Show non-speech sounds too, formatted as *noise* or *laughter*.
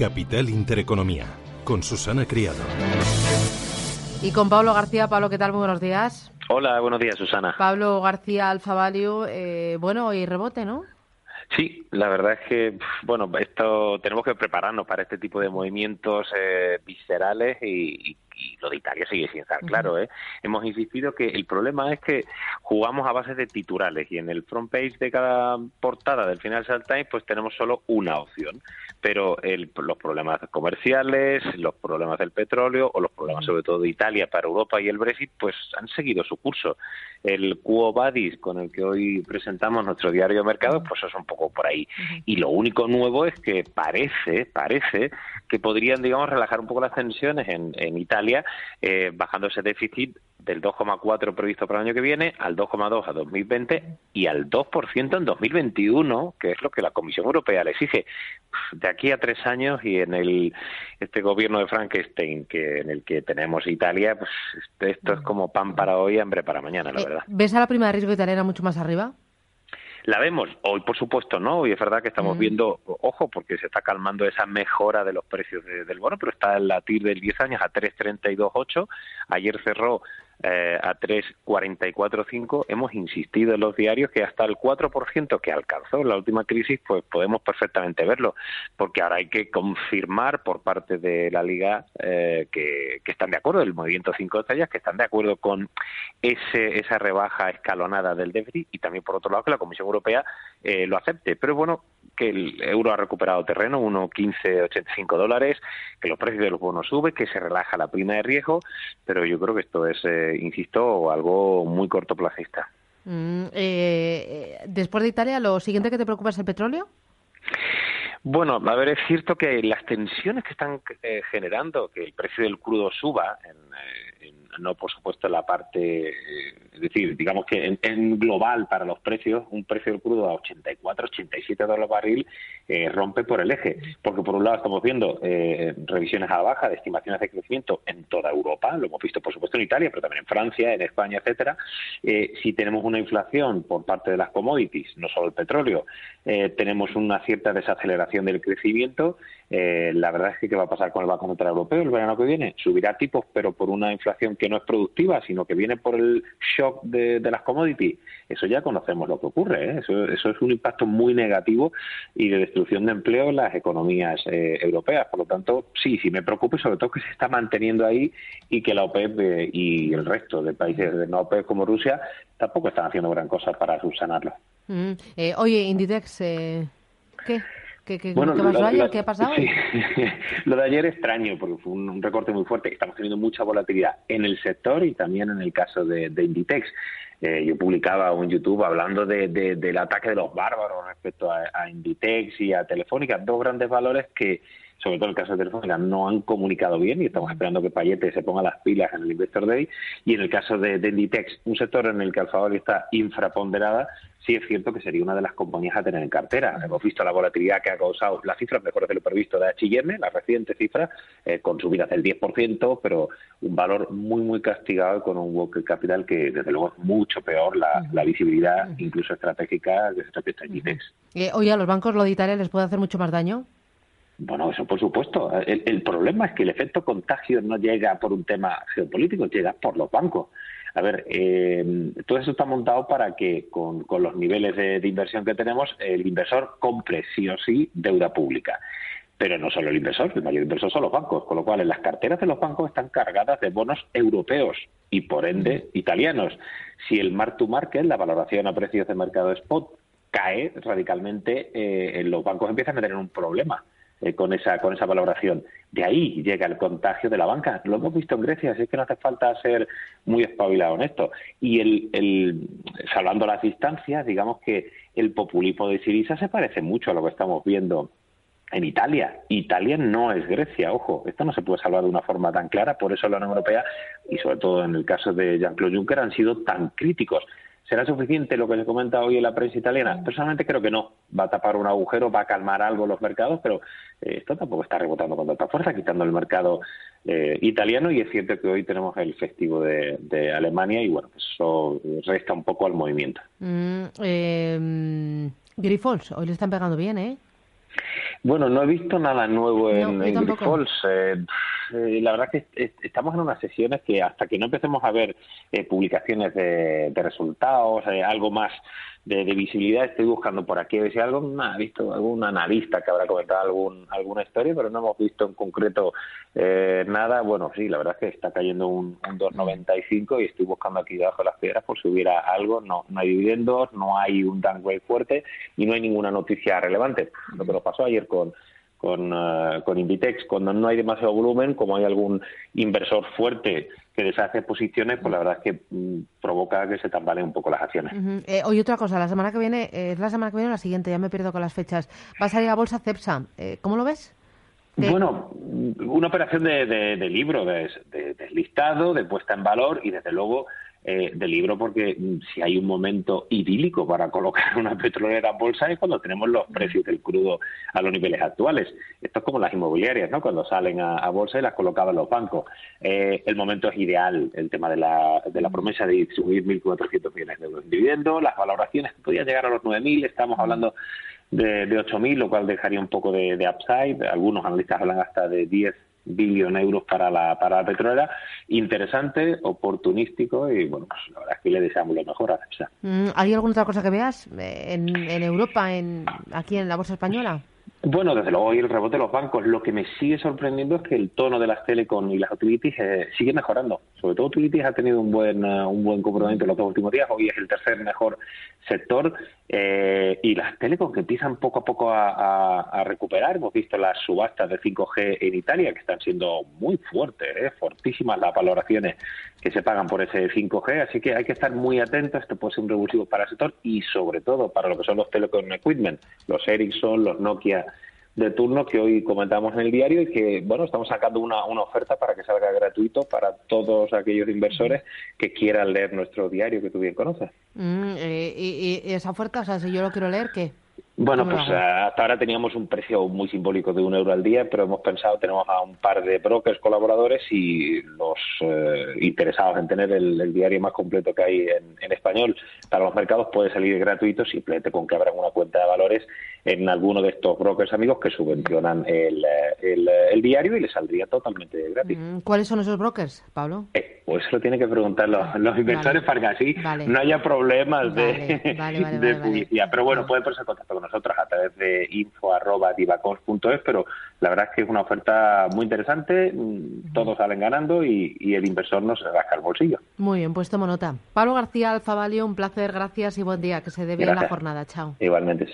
Capital Intereconomía, con Susana Criado. Y con Pablo García. Pablo, ¿qué tal? Muy buenos días. Hola, buenos días, Susana. Pablo García Alfa Value, eh, bueno, y rebote, ¿no? Sí, la verdad es que, bueno, esto tenemos que prepararnos para este tipo de movimientos eh, viscerales y, lo de Italia sigue sin estar claro. ¿eh? Hemos insistido que el problema es que jugamos a base de titulares y en el front page de cada portada del Financial Times pues tenemos solo una opción pero los problemas comerciales, los problemas del petróleo o los problemas sobre todo de Italia para Europa y el Brexit, pues han seguido su curso. El Quo Vadis con el que hoy presentamos nuestro diario de mercado, pues es un poco por ahí. Y lo único nuevo es que parece, parece que podrían, digamos, relajar un poco las tensiones en, en Italia, eh, bajando ese déficit del 2,4 previsto para el año que viene al 2,2 a 2020 y al 2% en 2021, que es lo que la Comisión Europea le exige. De aquí a tres años y en el este gobierno de Frankenstein que en el que tenemos Italia, pues esto es como pan para hoy, hambre para mañana, la eh, verdad. ¿Ves a la prima de riesgo italiana mucho más arriba? La vemos hoy, por supuesto, no. Y es verdad que estamos mm. viendo, ojo, porque se está calmando esa mejora de los precios del bono, pero está el latir del 10 años a 3,32,8. Ayer cerró eh, a 3,44,5, hemos insistido en los diarios que hasta el 4% que alcanzó la última crisis, pues podemos perfectamente verlo, porque ahora hay que confirmar por parte de la Liga eh, que, están de acuerdo, el movimiento 5 estrellas, que están de acuerdo con ese, esa rebaja escalonada del déficit y también, por otro lado, que la Comisión Europea eh, lo acepte. Pero bueno, que el euro ha recuperado terreno, 1,1585 dólares, que los precios de los bonos suben, que se relaja la prima de riesgo, pero yo creo que esto es, eh, insisto, algo muy cortoplacista. Mm, eh, eh, después de Italia, ¿lo siguiente que te preocupa es el petróleo? Bueno, a ver, es cierto que las tensiones que están generando que el precio del crudo suba en, no por supuesto la parte, eh, es decir, digamos que en, global para los precios, un precio del crudo a 84, 87 dólares barril eh, rompe por el eje, porque por un lado estamos viendo eh, revisiones a la baja de estimaciones de crecimiento en toda Europa, lo hemos visto por supuesto en Italia, pero también en Francia, en España, etcétera. si tenemos una inflación por parte de las commodities, no solo el petróleo, tenemos una cierta desaceleración del crecimiento eh, la verdad es que qué va a pasar con el Banco Central Europeo el verano que viene. Subirá tipos, pero por una inflación que no es productiva, sino que viene por el shock de, las commodities. Eso ya conocemos lo que ocurre. ¿eh? Eso, es un impacto muy negativo y de destrucción de empleo en las economías eh, europeas. Por lo tanto, sí, sí me preocupa sobre todo que se está manteniendo ahí y que la OPEP y el resto de países de no OPEP como Rusia tampoco están haciendo gran cosa para subsanarlo. Mm, oye, Inditex, ¿qué? ¿Qué, bueno, pasó ayer? ¿Qué ha pasado? *laughs* lo de ayer extraño, porque fue un, recorte muy fuerte. Estamos teniendo mucha volatilidad en el sector y también en el caso de, Inditex. Eh, yo publicaba en YouTube hablando de, del ataque de los bárbaros respecto a, a Inditex y a Telefónica, dos grandes valores que sobre todo en el caso de Telefónica, no han comunicado bien y estamos esperando que Payete se ponga las pilas en el Investor Day. Y en el caso de, de Inditex, un sector en el que Alfabel está infraponderada, sí es cierto que sería una de las compañías a tener en cartera. Hemos visto la volatilidad que ha causado las cifras mejores de lo previsto de H&M, la reciente cifra, eh, con subidas del 10%, pero un valor muy, muy castigado con un work capital que, desde luego, es mucho peor la, visibilidad, incluso estratégica, de Inditex. Eh, oye, ¿a los bancos lo de Italia les puede hacer mucho más daño? Bueno, eso por supuesto. El, problema es que el efecto contagio no llega por un tema geopolítico, llega por los bancos. A ver, eh, todo eso está montado para que con, los niveles de, inversión que tenemos, el inversor compre sí o sí deuda pública. Pero no solo el inversor, el mayor inversor son los bancos, con lo cual en las carteras de los bancos están cargadas de bonos europeos y por ende italianos. Si el mark to market, la valoración a precios de mercado spot, cae radicalmente, eh, los bancos empiezan a tener un problema eh, con, esa, con esa valoración. De ahí llega el contagio de la banca. Lo hemos visto en Grecia, así que no hace falta ser muy espabilado en esto. Y el, el, salvando las distancias, digamos que el populismo de Siriza se parece mucho a lo que estamos viendo en Italia. Italia no es Grecia, ojo, esto no se puede salvar de una forma tan clara, por eso la Unión Europea y sobre todo en el caso de Jean-Claude Juncker han sido tan críticos. ¿Será suficiente lo que se comenta hoy en la prensa italiana? Personalmente creo que no. Va a tapar un agujero, va a calmar algo los mercados, pero eh, esto tampoco está rebotando con tanta fuerza, quitando el mercado eh, italiano. Y es cierto que hoy tenemos el festivo de, Alemania y bueno, pues eso resta un poco al movimiento. Mm, eh, Grifols, hoy le están pegando bien, ¿eh? Bueno, no he visto nada nuevo en, en Grifols. Eh, eh, la verdad que estamos en unas sesiones que hasta que no empecemos a ver eh, publicaciones de, resultados, algo más de, visibilidad estoy buscando por aquí a ver si algo ha visto algún analista que habrá comentado algún alguna historia pero no hemos visto en concreto eh, nada. Bueno sí la verdad es que está cayendo un, un 2.95 y estoy buscando aquí debajo de las piedras por si hubiera algo. No no hay dividendos no hay un downgrade fuerte y no hay ninguna noticia relevante. Lo que nos pasó ayer con con, uh, con Invitex. Cuando no hay demasiado volumen, como hay algún inversor fuerte que deshace posiciones, pues la verdad es que mm, provoca que se tambaleen un poco las acciones. eh, oye, otra cosa, la semana que viene, eh, es la semana que viene o la siguiente, ya me pierdo con las fechas. Va a salir a bolsa Cepsa. Eh, ¿Cómo lo ves? Bueno, una operación de, de, de libro, de, de, listado, de puesta en valor y desde luego eh, del libro porque mm, si hay un momento idílico para colocar *laughs* una petrolera en bolsa es cuando tenemos los precios del crudo a los niveles actuales. Esto es como las inmobiliarias, ¿no? Cuando salen a, bolsa y las colocaban los bancos. Eh, el momento es ideal, el tema de la, de la promesa de distribuir 1.400 millones de euros en dividendos, las valoraciones podían llegar a los 9.000, estamos hablando de, de 8.000, lo cual dejaría un poco de, de upside. Algunos analistas hablan hasta de 10 billón euros para la, para la petrolera. Interesante, oportunístico y bueno, pues la verdad es que le deseamos lo mejor a CEPSA. Mm, ¿Hay alguna otra cosa que veas en, en Europa, en, aquí en la bolsa española? Bueno, desde luego, hoy el rebote de los bancos. Lo que me sigue sorprendiendo es que el tono de las telecom y las utilities eh, sigue mejorando. Sobre todo utilities ha tenido un buen uh, un buen comportamiento en los dos últimos días. Hoy es el tercer mejor sector. Eh, y las telecom que empiezan poco a poco a, recuperar. Hemos visto las subastas de 5G en Italia que están siendo muy fuertes, eh, fortísimas las valoraciones que se pagan por ese 5G. Así que hay que estar muy atentos. Esto puede ser un revulsivo para el sector y sobre todo para lo que son los telecom equipment, los Ericsson, los Nokia de turno que hoy comentamos en el diario y que, bueno, estamos sacando una, una oferta para que salga gratuito para todos aquellos inversores que quieran leer nuestro diario que tú bien conoces. Mm, eh, y, y, esa oferta, o sea, si yo lo quiero leer, ¿qué? Bueno, pues hasta ahora teníamos un precio muy simbólico de un euro al día, pero hemos pensado, tenemos a un par de brokers colaboradores y los eh, interesados en tener el, el, diario más completo que hay en, en, español. Para los mercados puede salir gratuito simplemente con que abran una cuenta de valores en alguno de estos brokers amigos que subvencionan el, el, el diario y le saldría totalmente gratis. ¿Cuáles son esos brokers, Pablo? Eh, pues lo tienen que preguntar los, los inversores vale. para que así vale. no haya problemas de, vale, *laughs* de publicidad. Pero bueno, pueden ponerse en contacto con nosotros a través de info.divacons.es, pero la verdad es que es una oferta muy interesante, todos salen ganando y, y el inversor no se rasca el bolsillo. Muy bien, pues tomo nota. Pablo García Alfavalio, un placer, gracias y buen día, que se dé bien la jornada. Chao. Igualmente.